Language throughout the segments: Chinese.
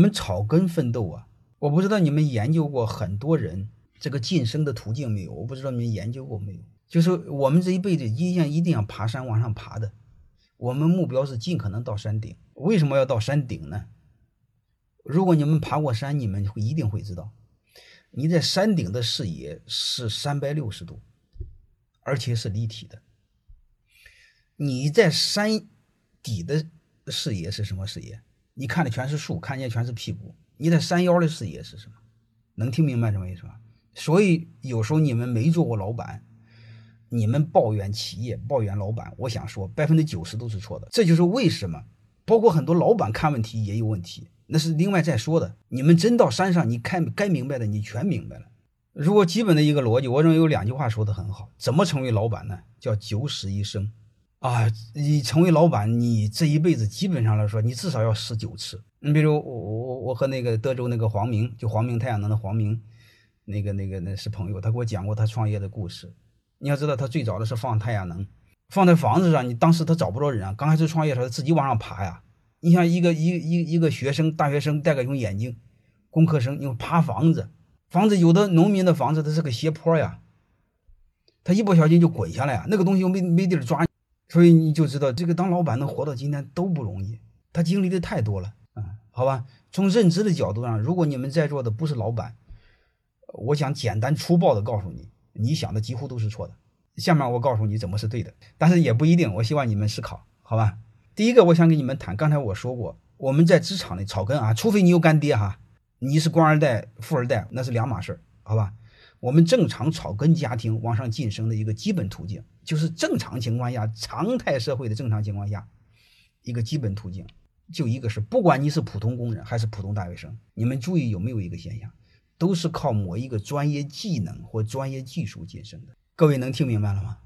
我们草根奋斗啊，我不知道你们研究过很多人这个晋升的途径没有？我不知道你们研究过没有？就是我们这一辈子一定一定要爬山往上爬的，我们目标是尽可能到山顶。为什么要到山顶呢？如果你们爬过山，你们会一定会知道，你在山顶的视野是三百六十度，而且是立体的。你在山底的视野是什么视野？你看的全是树，看见全是屁股。你在山腰的视野是什么？能听明白什么意思吧？所以有时候你们没做过老板，你们抱怨企业、抱怨老板，我想说百分之九十都是错的。这就是为什么，包括很多老板看问题也有问题，那是另外再说的。你们真到山上，你看该明白的你全明白了。如果基本的一个逻辑，我认为有两句话说的很好：怎么成为老板呢？叫九死一生。啊，你成为老板，你这一辈子基本上来说，你至少要死九次。你比如我我我和那个德州那个黄明，就黄明太阳能的黄明，那个那个那是朋友，他给我讲过他创业的故事。你要知道，他最早的是放太阳能，放在房子上，你当时他找不着人啊。刚开始创业的时候，自己往上爬呀。你像一个一一一个学生，大学生戴个用眼镜，工科生，你爬房子，房子有的农民的房子它是个斜坡呀，他一不小心就滚下来啊，那个东西又没没地儿抓。所以你就知道，这个当老板能活到今天都不容易，他经历的太多了啊。好吧，从认知的角度上，如果你们在座的不是老板，我想简单粗暴的告诉你，你想的几乎都是错的。下面我告诉你怎么是对的，但是也不一定。我希望你们思考，好吧？第一个，我想跟你们谈，刚才我说过，我们在职场里草根啊，除非你有干爹哈，你是官二代、富二代，那是两码事儿好吧？我们正常草根家庭往上晋升的一个基本途径，就是正常情况下、常态社会的正常情况下，一个基本途径就一个是，不管你是普通工人还是普通大学生，你们注意有没有一个现象，都是靠某一个专业技能或专业技术晋升的。各位能听明白了吗？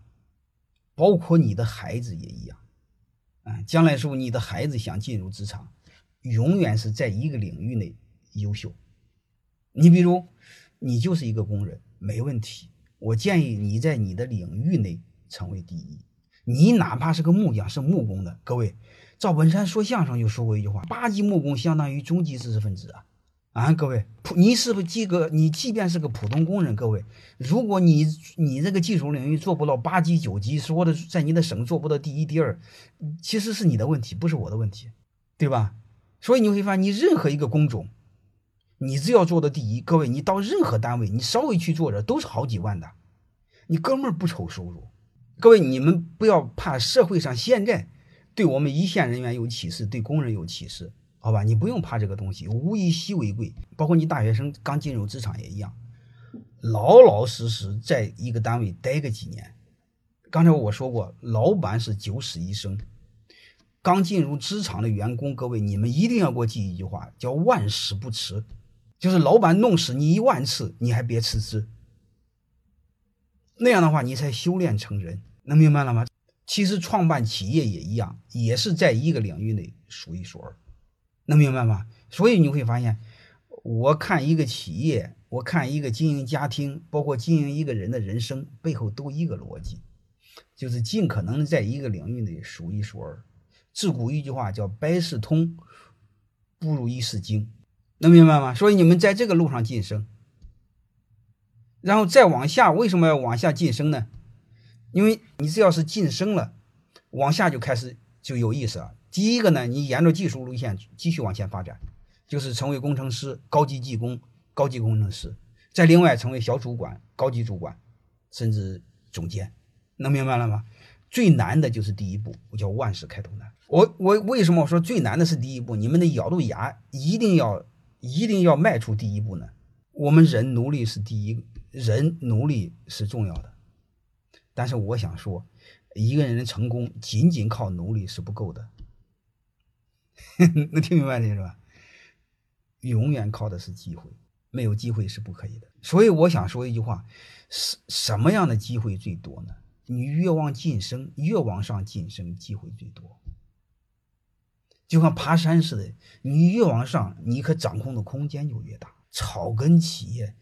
包括你的孩子也一样，啊，将来时候你的孩子想进入职场，永远是在一个领域内优秀。你比如。你就是一个工人，没问题。我建议你在你的领域内成为第一。你哪怕是个木匠，是木工的。各位，赵本山说相声就说过一句话：八级木工相当于中级知识分子啊！啊，各位，普你是不是及格？你即便是个普通工人，各位，如果你你这个技术领域做不到八级、九级，说的在你的省做不到第一、第二，其实是你的问题，不是我的问题，对吧？所以你会发现，你任何一个工种。你只要做的第一，各位，你到任何单位，你稍微去做着都是好几万的，你哥们儿不愁收入。各位，你们不要怕社会上现在对我们一线人员有歧视，对工人有歧视，好吧？你不用怕这个东西，物以稀为贵。包括你大学生刚进入职场也一样，老老实实在一个单位待个几年。刚才我说过，老板是九死一生。刚进入职场的员工，各位，你们一定要给我记一句话，叫万死不辞。就是老板弄死你一万次，你还别辞职。那样的话，你才修炼成人，能明白了吗？其实创办企业也一样，也是在一个领域内数一数二，能明白吗？所以你会发现，我看一个企业，我看一个经营家庭，包括经营一个人的人生，背后都一个逻辑，就是尽可能在一个领域内数一数二。自古一句话叫“百事通，不如一事精”。能明白吗？所以你们在这个路上晋升，然后再往下，为什么要往下晋升呢？因为你只要是晋升了，往下就开始就有意思了。第一个呢，你沿着技术路线继续往前发展，就是成为工程师、高级技工、高级工程师，再另外成为小主管、高级主管，甚至总监。能明白了吗？最难的就是第一步，我叫万事开头难。我我为什么我说最难的是第一步？你们得咬住牙，一定要。一定要迈出第一步呢。我们人努力是第一，人努力是重要的。但是我想说，一个人的成功仅仅靠努力是不够的。能听明白这是吧？永远靠的是机会，没有机会是不可以的。所以我想说一句话：什什么样的机会最多呢？你越往晋升，越往上晋升，机会最多。就像爬山似的，你越往上，你可掌控的空间就越大。草根企业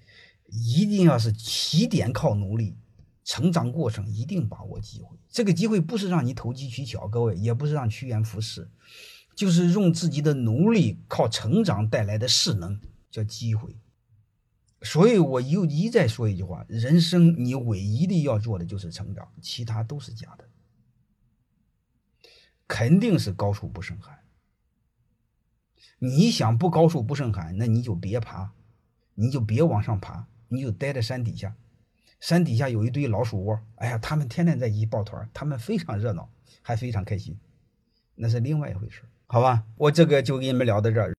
一定要是起点靠努力，成长过程一定把握机会。这个机会不是让你投机取巧，各位，也不是让趋炎附势，就是用自己的努力靠成长带来的势能，叫机会。所以我又一再说一句话：人生你唯一的要做的就是成长，其他都是假的，肯定是高处不胜寒。你想不高处不胜寒，那你就别爬，你就别往上爬，你就待在山底下。山底下有一堆老鼠窝，哎呀，他们天天在一起抱团，他们非常热闹，还非常开心，那是另外一回事，好吧？我这个就跟你们聊到这儿。